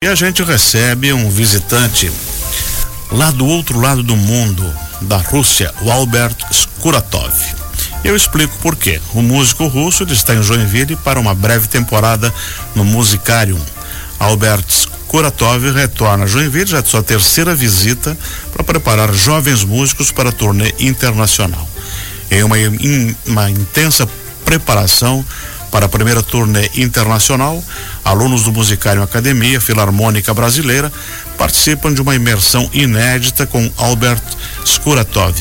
E a gente recebe um visitante lá do outro lado do mundo, da Rússia, o Albert Skuratov. Eu explico por quê. O músico russo está em Joinville para uma breve temporada no Musicarium. Albert Skuratov retorna a Joinville, já de sua terceira visita, para preparar jovens músicos para a turnê internacional. Em uma, uma intensa preparação para a primeira turnê internacional, alunos do Musicário Academia Filarmônica Brasileira participam de uma imersão inédita com Albert Skuratov,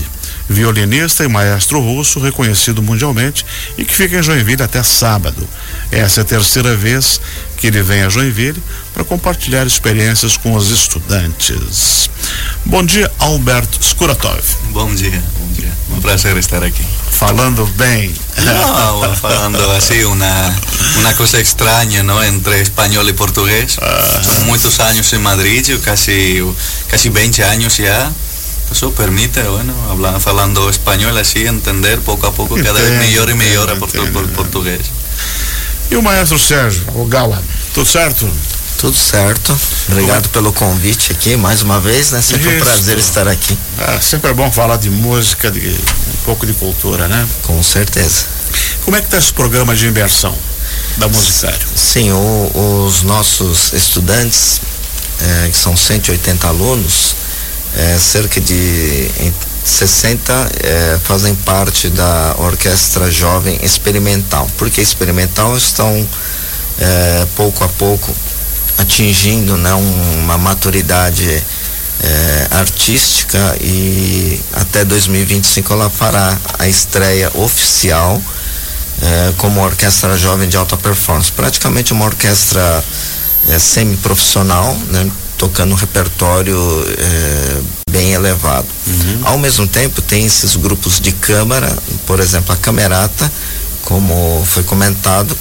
violinista e maestro russo reconhecido mundialmente e que fica em Joinville até sábado. Essa é a terceira vez que ele vem a Joinville para compartilhar experiências com os estudantes. Bom dia, Albert Skuratov. Bom dia, bom dia. Um prazer estar aqui. Falando bem. Não, falando assim, uma, uma coisa estranha, não? Entre espanhol e português. Ah. São muitos anos em Madrid, quase, quase 20 anos já. Isso permite, bueno, hablando, falando espanhol assim, entender pouco a pouco, cada vez melhor e melhor a portu, português. E o maestro Sérgio, o Gala, tudo certo? Tudo certo. Obrigado pelo convite aqui mais uma vez, né? Sempre Isso. um prazer estar aqui. Ah, sempre é bom falar de música, de um pouco de cultura, né? Com certeza. Como é que está esse programa de imersão da Musicário? Sim, o, os nossos estudantes, é, que são 180 alunos, é, cerca de 60 é, fazem parte da Orquestra Jovem Experimental. Por que experimental? Estão é, pouco a pouco atingindo né, uma maturidade é, artística e até 2025 ela fará a estreia oficial é, como orquestra jovem de alta performance. Praticamente uma orquestra é, semi-profissional, né, tocando um repertório é, bem elevado. Uhum. Ao mesmo tempo, tem esses grupos de câmara, por exemplo, a Camerata, como foi comentado,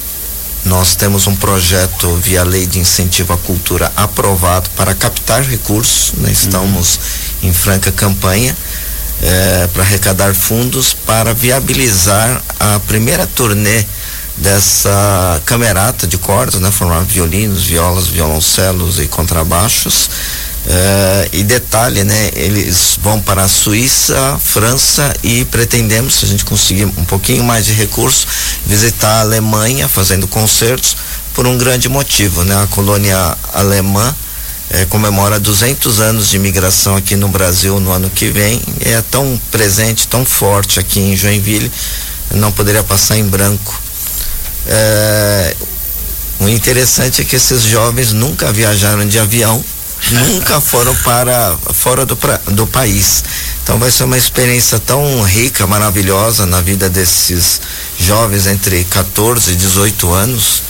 nós temos um projeto via lei de incentivo à cultura aprovado para captar recursos. Né? Estamos uhum. em franca campanha é, para arrecadar fundos para viabilizar a primeira turnê dessa camerata de cordas, né? Formar violinos, violas, violoncelos e contrabaixos Uh, e detalhe, né? Eles vão para a Suíça, França e pretendemos, se a gente conseguir um pouquinho mais de recurso, visitar a Alemanha fazendo concertos por um grande motivo, né? A colônia alemã eh, comemora 200 anos de imigração aqui no Brasil no ano que vem. É tão presente, tão forte aqui em Joinville, não poderia passar em branco. Eh, o interessante é que esses jovens nunca viajaram de avião nunca foram para fora do, pra, do país. Então vai ser uma experiência tão rica, maravilhosa na vida desses jovens entre 14 e 18 anos.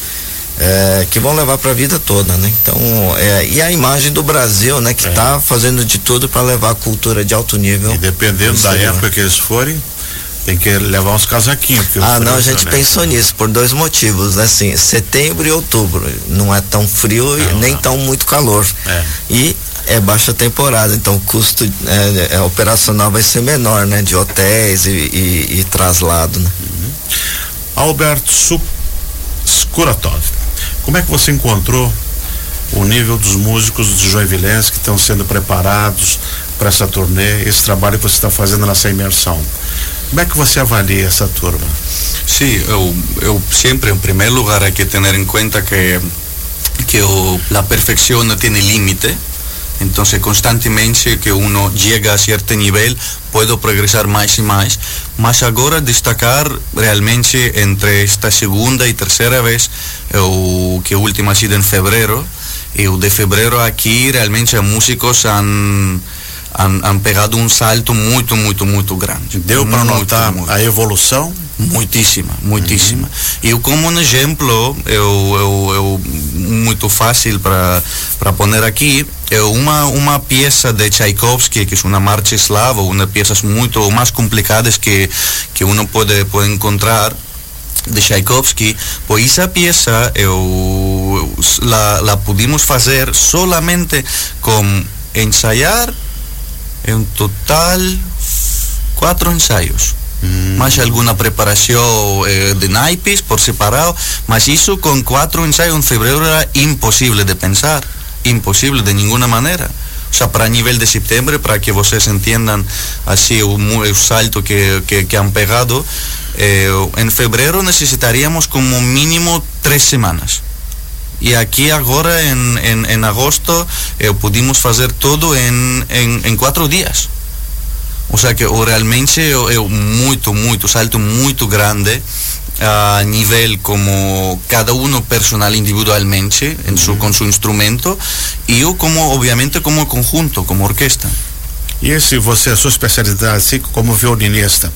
É, que vão levar para a vida toda, né? Então, é, e a imagem do Brasil, né? Que está é. fazendo de tudo para levar a cultura de alto nível. E dependendo da época que eles forem, tem que levar uns casaquinhos. Ah, não, a gente né? pensou nisso por dois motivos, né? Assim, setembro e outubro não é tão frio não, e nem não. tão muito calor. É. E é baixa temporada, então o custo é, é, operacional vai ser menor, né? De hotéis e, e, e traslado, né? Uhum. Alberto Skuratov, como é que você encontrou o nível dos músicos de Joinvilense que estão sendo preparados para essa turnê, esse trabalho que você está fazendo nessa imersão? Como é que você avalia essa turma? Sim, eu, eu sempre, em primeiro lugar, hay que tener en cuenta que, que o, la perfección no tiene límite. Entonces, constantemente que uno llega a cierto nivel, puedo progresar más y más. Mas agora destacar realmente entre esta segunda y tercera vez, o que última ha sido en febrero, y de febrero aquí realmente músicos han han, han pegado um salto muito, muito, muito grande. Deu para notar muito. a evolução? Muitíssima, muitíssima. Uhum. Eu como um exemplo, eu, eu, eu muito fácil para poner aqui, é uma uma peça de Tchaikovsky, que é uma marcha eslava, uma peças muito mais complicadas que que uno pode pode encontrar de Tchaikovsky, pois essa peça eu la, la pudimos fazer solamente com ensaiar en total cuatro ensayos. Mm. Más alguna preparación eh, de naipes por separado, más eso con cuatro ensayos en febrero era imposible de pensar. impossível de nenhuma maneira. O sea, para nível de setembro, para que entendam assim o, o salto que, que, que han pegado, eh, en febrero necesitaríamos como mínimo tres semanas. E aqui agora em, em, em agosto eh, pudimos fazer tudo em, em, em quatro dias. Ou seja que realmente é muito, muito, salto muito grande a nível como cada uno personal individualmente en su, con su instrumento e eu como obviamente como conjunto, como orquesta. E esse você, a sua especialidade, assim, como violinista,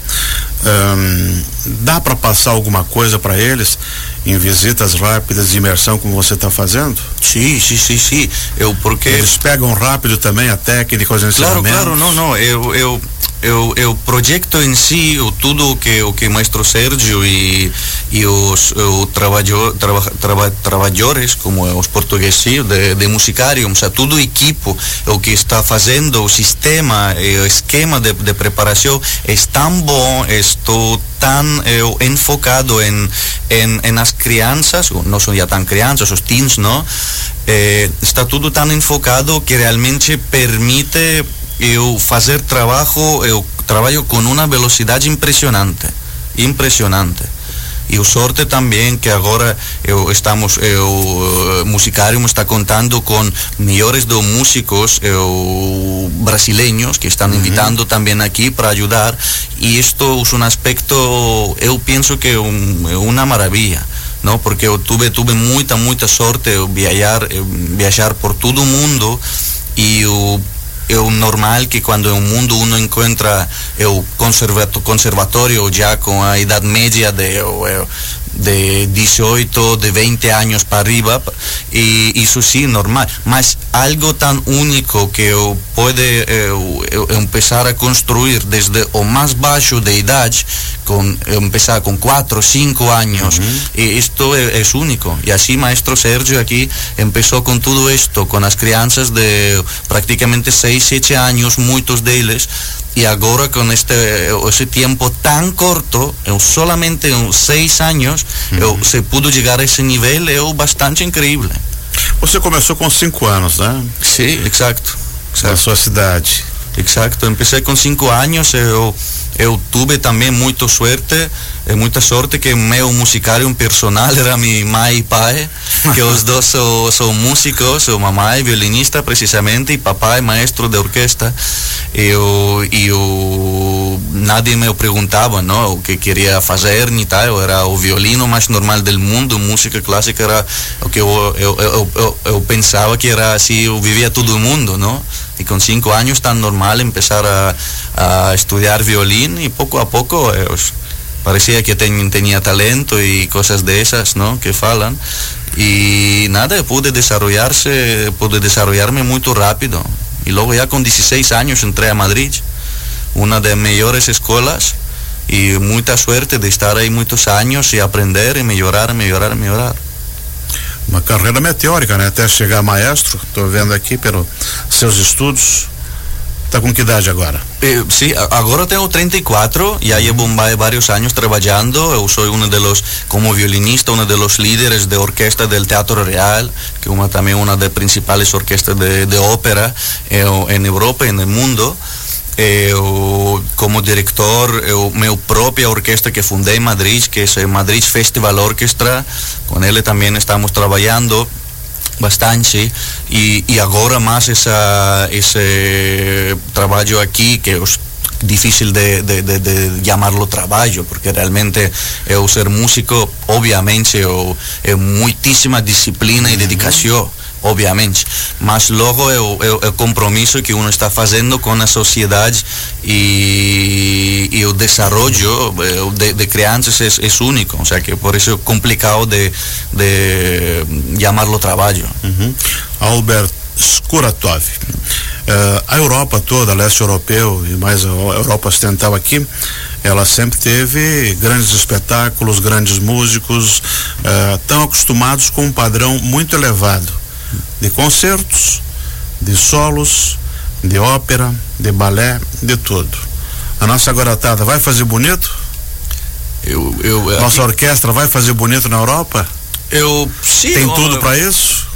hum, dá para passar alguma coisa para eles em visitas rápidas de imersão, como você está fazendo? Sim, sim, sim, sim. Eu porque eles pegam rápido também a técnica, os. Claro, claro, não, não. Eu, eu eu, eu projeto em si o tudo que o que maestro Sérgio e, e os o trabalho, traba, traba, trabalhadores como os portugueses de, de musicarium, o tudo o equipo o que está fazendo o sistema o esquema de, de preparação é tão bom estou tão enfocado em, em as crianças não são já tão crianças os teens não eh, está tudo tão enfocado que realmente permite eu fazer trabalho, eu trabalho com uma velocidade impressionante, impressionante. E o sorte também que agora eu estamos, o Musicarium está contando com melhores do músicos eu, brasileiros que estão invitando também aqui para ajudar. E isto é um aspecto, eu penso que é um, uma maravilha. não porque eu tive, tive muita, muita sorte viajar, viajar por todo o mundo e o é normal que quando em um mundo uno encontra o conservatório já com a idade média de, de 18, de 20 anos para arriba, e isso sim, normal. Mas algo tão único que eu pode eu, eu, começar a construir desde o mais baixo de idade, com, começar com 4, 5 anos, uh -huh. e isto é, é, único. E assim, maestro Sérgio aqui começou com tudo isto, com as crianças de praticamente 6, 7 anos, muitos deles, y ahora con este ese tiempo tan corto, eu solamente en seis anos, uhum. eu, se pudo chegar a esse nível, é bastante incrível. Você começou com cinco anos, né? Sim, exato. Na sua cidade. Exato, empecé con cinco años, eu, eu tuve também muita sorte, muita sorte que meu musicário personal era minha mãe e pai, que os dois são, são músicos, o mamãe violinista precisamente e papai maestro de orquestra. Eu, eu, nadie me perguntava não, o que queria fazer nem tal, eu era o violino mais normal do mundo, música clássica era o que eu, eu, eu, eu, eu pensava que era assim, eu vivia todo mundo, não? Y con cinco años tan normal empezar a, estudiar violín y poco a poco eh, parecía que ten, tenía talento y cosas de esas, ¿no? Que falan. Y nada, pude desarrollarse, pude desarrollarme muy rápido. Y luego ya con 16 años entré a Madrid, una de las mejores escuelas y mucha suerte de estar ahí muchos años y aprender y mejorar, mejorar, mejorar. Uma carreira meteórica, né? Até chegar maestro, estou vendo aqui pelos seus estudos. Está com que idade agora? Eh, sim, agora tenho 34, já llevo vários anos trabalhando. Eu sou um dos, como violinista, um dos líderes de orquestra do Teatro Real, que é uma, também uma das principais orquestras de, de ópera em Europa e no mundo. Eu como diretor eu meu própria orquestra que fundei em Madrid que é Madrid Festival Orchestra com ele também estamos trabalhando bastante. E, e agora mais essa, esse trabalho aqui que é difícil de, de, de, de llamarlo trabalho, porque realmente eu ser músico, obviamente, eu, é muitíssima disciplina e dedicação obviamente, mas logo é o, é o, compromisso que uno está fazendo com a sociedade e, e o desenvolvimento de, de crianças é, é único, ou seja que por isso é complicado de, de chamarlo trabalho. Uhum. Albert Skuratov. Uh, a Europa toda, leste europeu e mais a Europa ocidental aqui, ela sempre teve grandes espetáculos, grandes músicos, uh, tão acostumados com um padrão muito elevado de concertos, de solos, de ópera, de balé, de tudo. A nossa garotada vai fazer bonito? Eu, eu, nossa aqui... orquestra vai fazer bonito na Europa? Eu sim. Tem tudo para isso?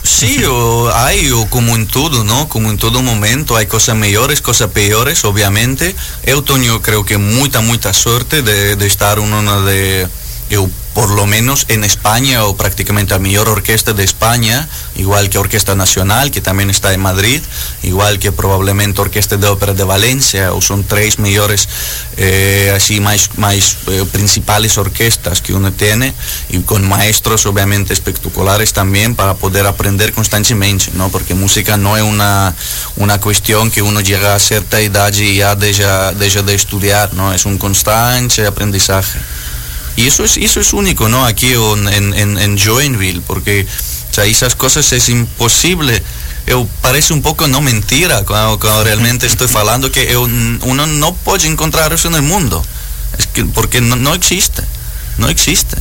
Hay, o como en todo, ¿no? Como en todo momento, hay cosas mejores, cosas peores, obviamente. Eu tenho, creo que, mucha, mucha suerte de, de estar en una de... Eu por lo menos en España o prácticamente la mayor orquesta de España, igual que Orquesta Nacional, que también está en Madrid, igual que probablemente Orquesta de Ópera de Valencia, o son tres mayores eh, así más, más eh, principales orquestas que uno tiene, y con maestros obviamente espectaculares también para poder aprender constantemente, ¿no? porque música no es una, una cuestión que uno llega a cierta edad y ya deja, deja de estudiar, ¿no? es un constante aprendizaje. Y eso es, eso es único, ¿no? Aquí en, en, en Joinville, porque o sea, esas cosas es imposible. Eu, parece un poco no mentira cuando, cuando realmente estoy hablando que eu, uno no puede encontrar eso en el mundo. Es que, porque no, no existe, no existe.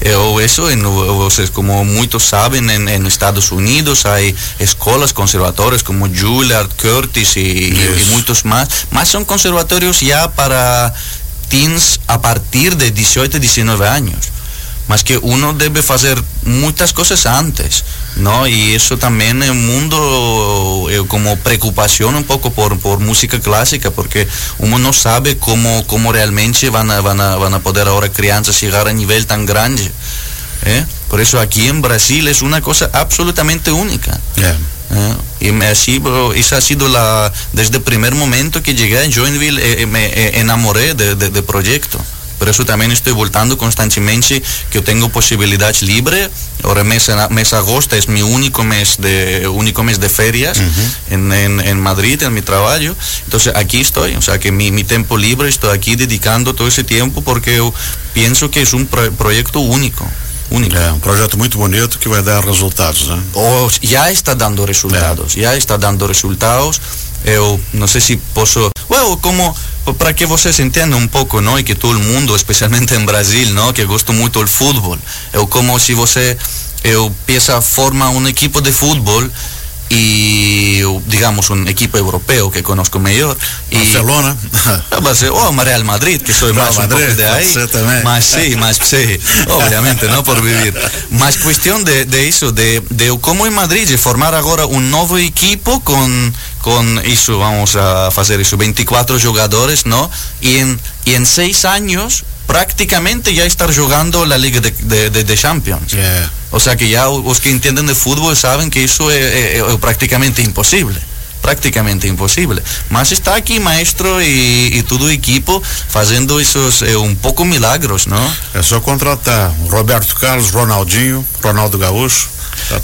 Eu, eso, en, vocês, como muchos saben, en, en, Estados Unidos hay escuelas, conservatorios como Juilliard, Curtis y, y, y muchos más, más son conservatorios ya para teens a partir de 18, 19 años. Más que uno debe hacer muchas cosas antes, ¿no? Y eso también un mundo eh, como preocupación un poco por, por, música clásica, porque uno no sabe cómo, cómo realmente van a, van, a, van a poder ahora crianzas llegar a nivel tan grande. ¿eh? Por eso aquí en Brasil es una cosa absolutamente única. ¿Eh? Y así, esa ha sido la, desde el primer momento que llegué a Joinville, eh, me eh, enamoré del de, de proyecto. Por eso también estoy voltando constantemente que yo tengo posibilidad libre. Ahora mes, mes agosto es mi único mes de único mes de ferias uh -huh. en, en, en, Madrid, en mi trabajo. Entonces aquí estoy, o sea que mi, mi tiempo libre estoy aquí dedicando todo ese tiempo porque yo pienso que es un pro proyecto único. Único. É um projeto muito bonito que vai dar resultados, né? Oh, já está dando resultados, é. já está dando resultados. Eu não sei se posso, well, como para que vocês entendam um pouco, não, e que todo mundo, especialmente em Brasil, não, que gosto muito do futebol. Eu como se você eu pensa forma um equipo de futebol y digamos un equipo europeo que conozco mejor y Barcelona. O oh, Real Madrid que soy más Madrid, un de ahí. más sí más sí obviamente no por vivir. Más cuestión de, de eso de, de cómo en Madrid formar ahora un nuevo equipo con con eso vamos a hacer eso 24 jugadores no y en y en seis años prácticamente ya estar jugando la Liga de, de, de, de Champions. Yeah. O sea que ya los que entienden de fútbol saben que eso es, es, es prácticamente imposible. Prácticamente imposible. Mas está aquí maestro y, y todo equipo haciendo esos eh, un poco milagros, ¿no? É só contratar Roberto Carlos, Ronaldinho, Ronaldo Gaúcho.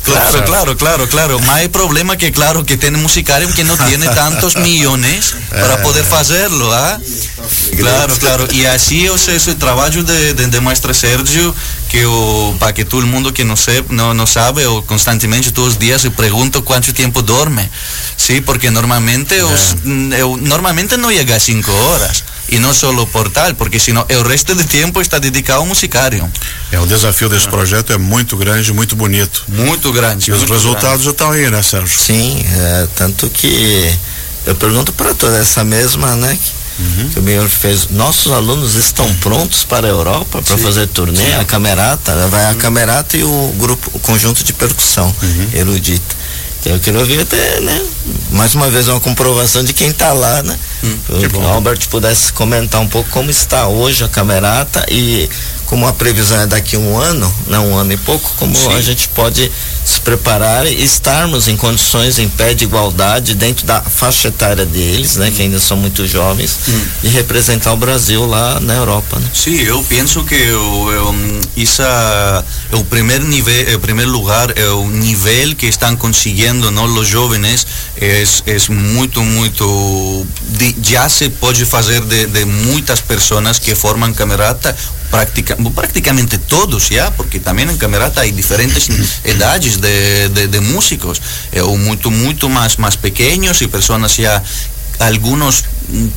Claro, claro, claro, claro. Más hay problema que, claro, que tiene musicario que no tiene tantos millones para poder hacerlo, ¿ah? Claro, claro. Y así, o sea, ese trabajo de, de, de maestro Sergio, que o, para que todo el mundo que no, se, no, no sabe, o constantemente todos los días se pregunta cuánto tiempo duerme. Sí, porque normalmente, os, eu, normalmente no llega a cinco horas. E não só o portal, porque senão o resto do tempo está dedicado ao musicário. É, o desafio desse projeto é muito grande, muito bonito. Muito grande. E os resultados grande. já estão aí, né, Sérgio? Sim, é, tanto que eu pergunto para toda essa mesma, né? Uhum. Que o senhor fez. Nossos alunos estão prontos para a Europa para fazer turnê, Sim. a camerata, vai a camerata e o grupo, o conjunto de percussão uhum. erudita. Eu queria ouvir até, né? Mais uma vez uma comprovação de quem está lá, né? Hum, que o Albert pudesse comentar um pouco como está hoje a camerata e como a previsão é daqui um ano, não um ano e pouco, como Sim. a gente pode se preparar e estarmos em condições em pé de igualdade dentro da faixa etária deles, né, que ainda são muito jovens, hum. de representar o Brasil lá na Europa, né? Sim, eu penso que eu, isso é o primeiro nível, o primeiro lugar, é o nível que estão conseguindo, não, os jovens, é, é muito, muito, de, já se pode fazer de, de muitas pessoas que formam camerata práctica, prácticamente todos ya, porque también en Camerata hay diferentes edades de, de, de músicos, o muito, muito más, más pequeños y personas ya algunos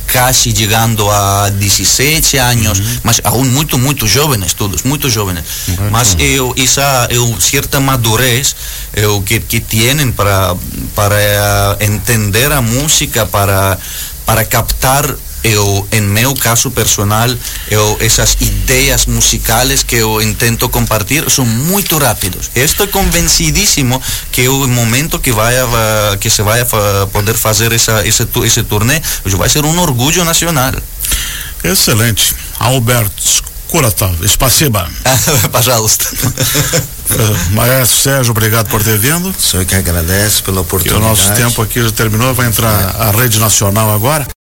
casi llegando a 17 años, uh -huh. mas aún muito, muito jóvenes todos, muito jóvenes. Mas eu, essa eu, cierta madurez eu, que, que tienen para, para entender a música, para, para captar eu, em meu caso personal, eu, essas ideias musicais que eu tento compartilhar são muito rápidos. Eu estou convencidíssimo que o momento que vai que se vai poder fazer essa, esse, esse turnê vai ser um orgulho nacional. Excelente. Albert Kuratov, спасибо. Пожалуйста. Maestro Sérgio, obrigado por ter vindo. Sou eu que agradeço pela oportunidade. E o nosso tempo aqui já terminou, vai entrar a rede nacional agora.